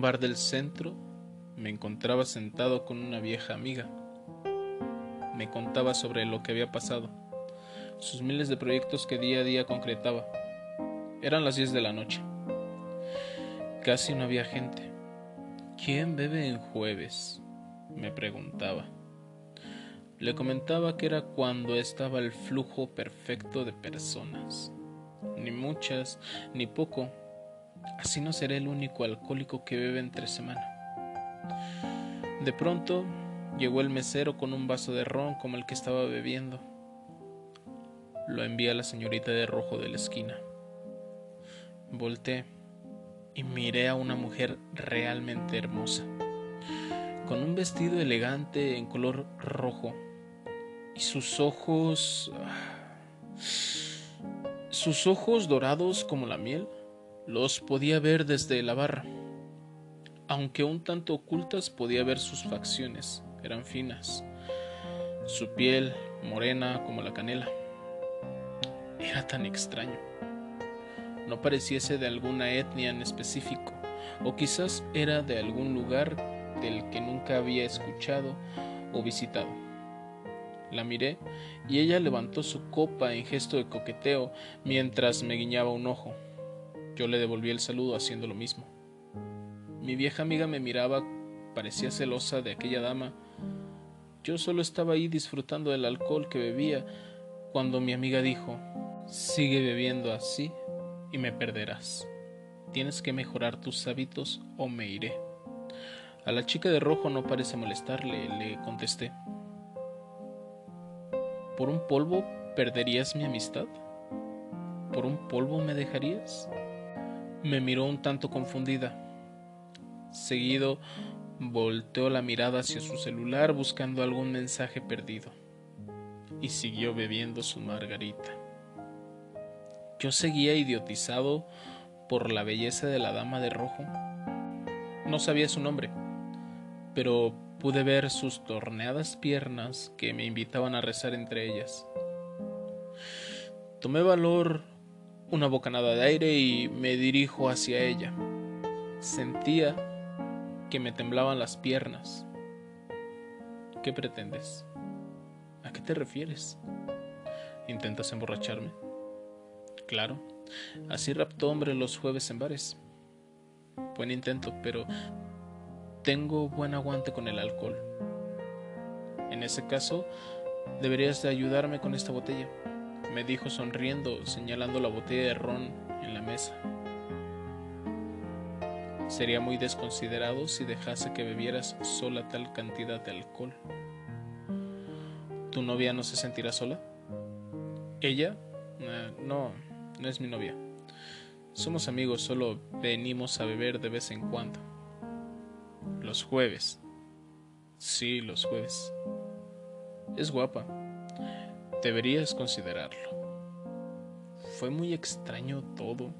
bar del centro me encontraba sentado con una vieja amiga. Me contaba sobre lo que había pasado, sus miles de proyectos que día a día concretaba. Eran las diez de la noche. Casi no había gente. ¿Quién bebe en jueves? me preguntaba. Le comentaba que era cuando estaba el flujo perfecto de personas. Ni muchas, ni poco. Así no seré el único alcohólico que bebe entre semana. De pronto llegó el mesero con un vaso de ron como el que estaba bebiendo. Lo envía la señorita de rojo de la esquina. Volté y miré a una mujer realmente hermosa, con un vestido elegante en color rojo y sus ojos... sus ojos dorados como la miel, los podía ver desde la barra. Aunque un tanto ocultas podía ver sus facciones, eran finas. Su piel morena como la canela. Era tan extraño. No pareciese de alguna etnia en específico, o quizás era de algún lugar del que nunca había escuchado o visitado. La miré y ella levantó su copa en gesto de coqueteo mientras me guiñaba un ojo. Yo le devolví el saludo haciendo lo mismo. Mi vieja amiga me miraba, parecía celosa de aquella dama. Yo solo estaba ahí disfrutando del alcohol que bebía cuando mi amiga dijo, sigue bebiendo así y me perderás. Tienes que mejorar tus hábitos o me iré. A la chica de rojo no parece molestarle, le contesté. ¿Por un polvo perderías mi amistad? ¿Por un polvo me dejarías? Me miró un tanto confundida. Seguido volteó la mirada hacia su celular buscando algún mensaje perdido y siguió bebiendo su margarita. Yo seguía idiotizado por la belleza de la dama de rojo. No sabía su nombre, pero pude ver sus torneadas piernas que me invitaban a rezar entre ellas. Tomé valor, una bocanada de aire y me dirijo hacia ella. Sentía que me temblaban las piernas. ¿Qué pretendes? ¿A qué te refieres? ¿Intentas emborracharme? Claro, así raptó hombre los jueves en bares. Buen intento, pero tengo buen aguante con el alcohol. En ese caso, deberías de ayudarme con esta botella, me dijo sonriendo, señalando la botella de ron en la mesa. Sería muy desconsiderado si dejase que bebieras sola tal cantidad de alcohol. ¿Tu novia no se sentirá sola? ¿Ella? Eh, no, no es mi novia. Somos amigos, solo venimos a beber de vez en cuando. Los jueves. Sí, los jueves. Es guapa. Deberías considerarlo. Fue muy extraño todo.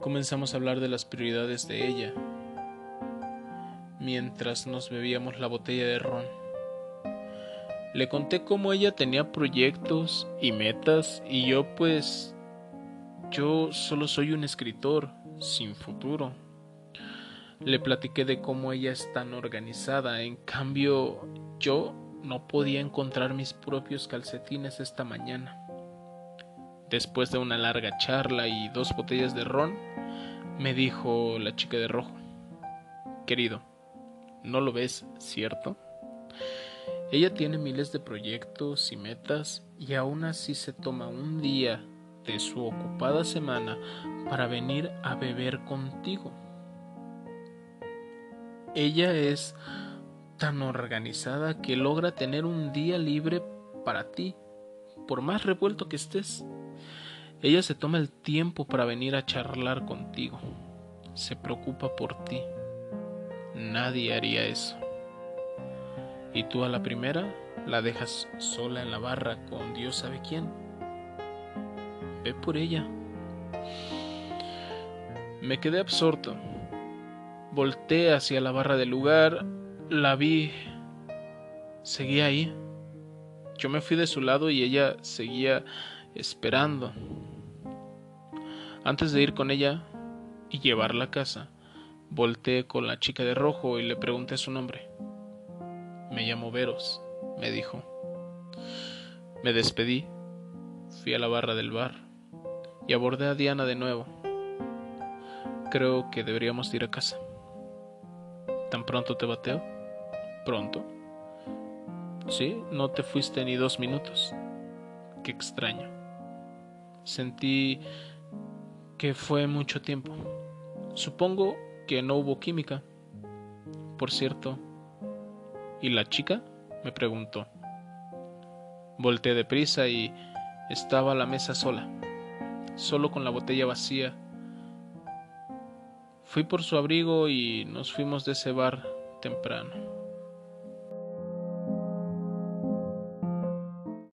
Comenzamos a hablar de las prioridades de ella, mientras nos bebíamos la botella de ron. Le conté cómo ella tenía proyectos y metas y yo pues yo solo soy un escritor sin futuro. Le platiqué de cómo ella es tan organizada, en cambio yo no podía encontrar mis propios calcetines esta mañana. Después de una larga charla y dos botellas de ron, me dijo la chica de rojo, Querido, ¿no lo ves, cierto? Ella tiene miles de proyectos y metas y aún así se toma un día de su ocupada semana para venir a beber contigo. Ella es tan organizada que logra tener un día libre para ti, por más revuelto que estés. Ella se toma el tiempo para venir a charlar contigo. Se preocupa por ti. Nadie haría eso. Y tú a la primera la dejas sola en la barra con Dios sabe quién. Ve por ella. Me quedé absorto. Volté hacia la barra del lugar, la vi, seguía ahí. Yo me fui de su lado y ella seguía esperando. Antes de ir con ella y llevarla a casa, Volté con la chica de rojo y le pregunté su nombre. Me llamo Veros, me dijo. Me despedí, fui a la barra del bar y abordé a Diana de nuevo. Creo que deberíamos ir a casa. ¿Tan pronto te bateo? ¿Pronto? Sí, no te fuiste ni dos minutos. Qué extraño. Sentí que fue mucho tiempo. Supongo que no hubo química. Por cierto, ¿y la chica? me preguntó. Volté deprisa y estaba la mesa sola, solo con la botella vacía. Fui por su abrigo y nos fuimos de ese bar temprano.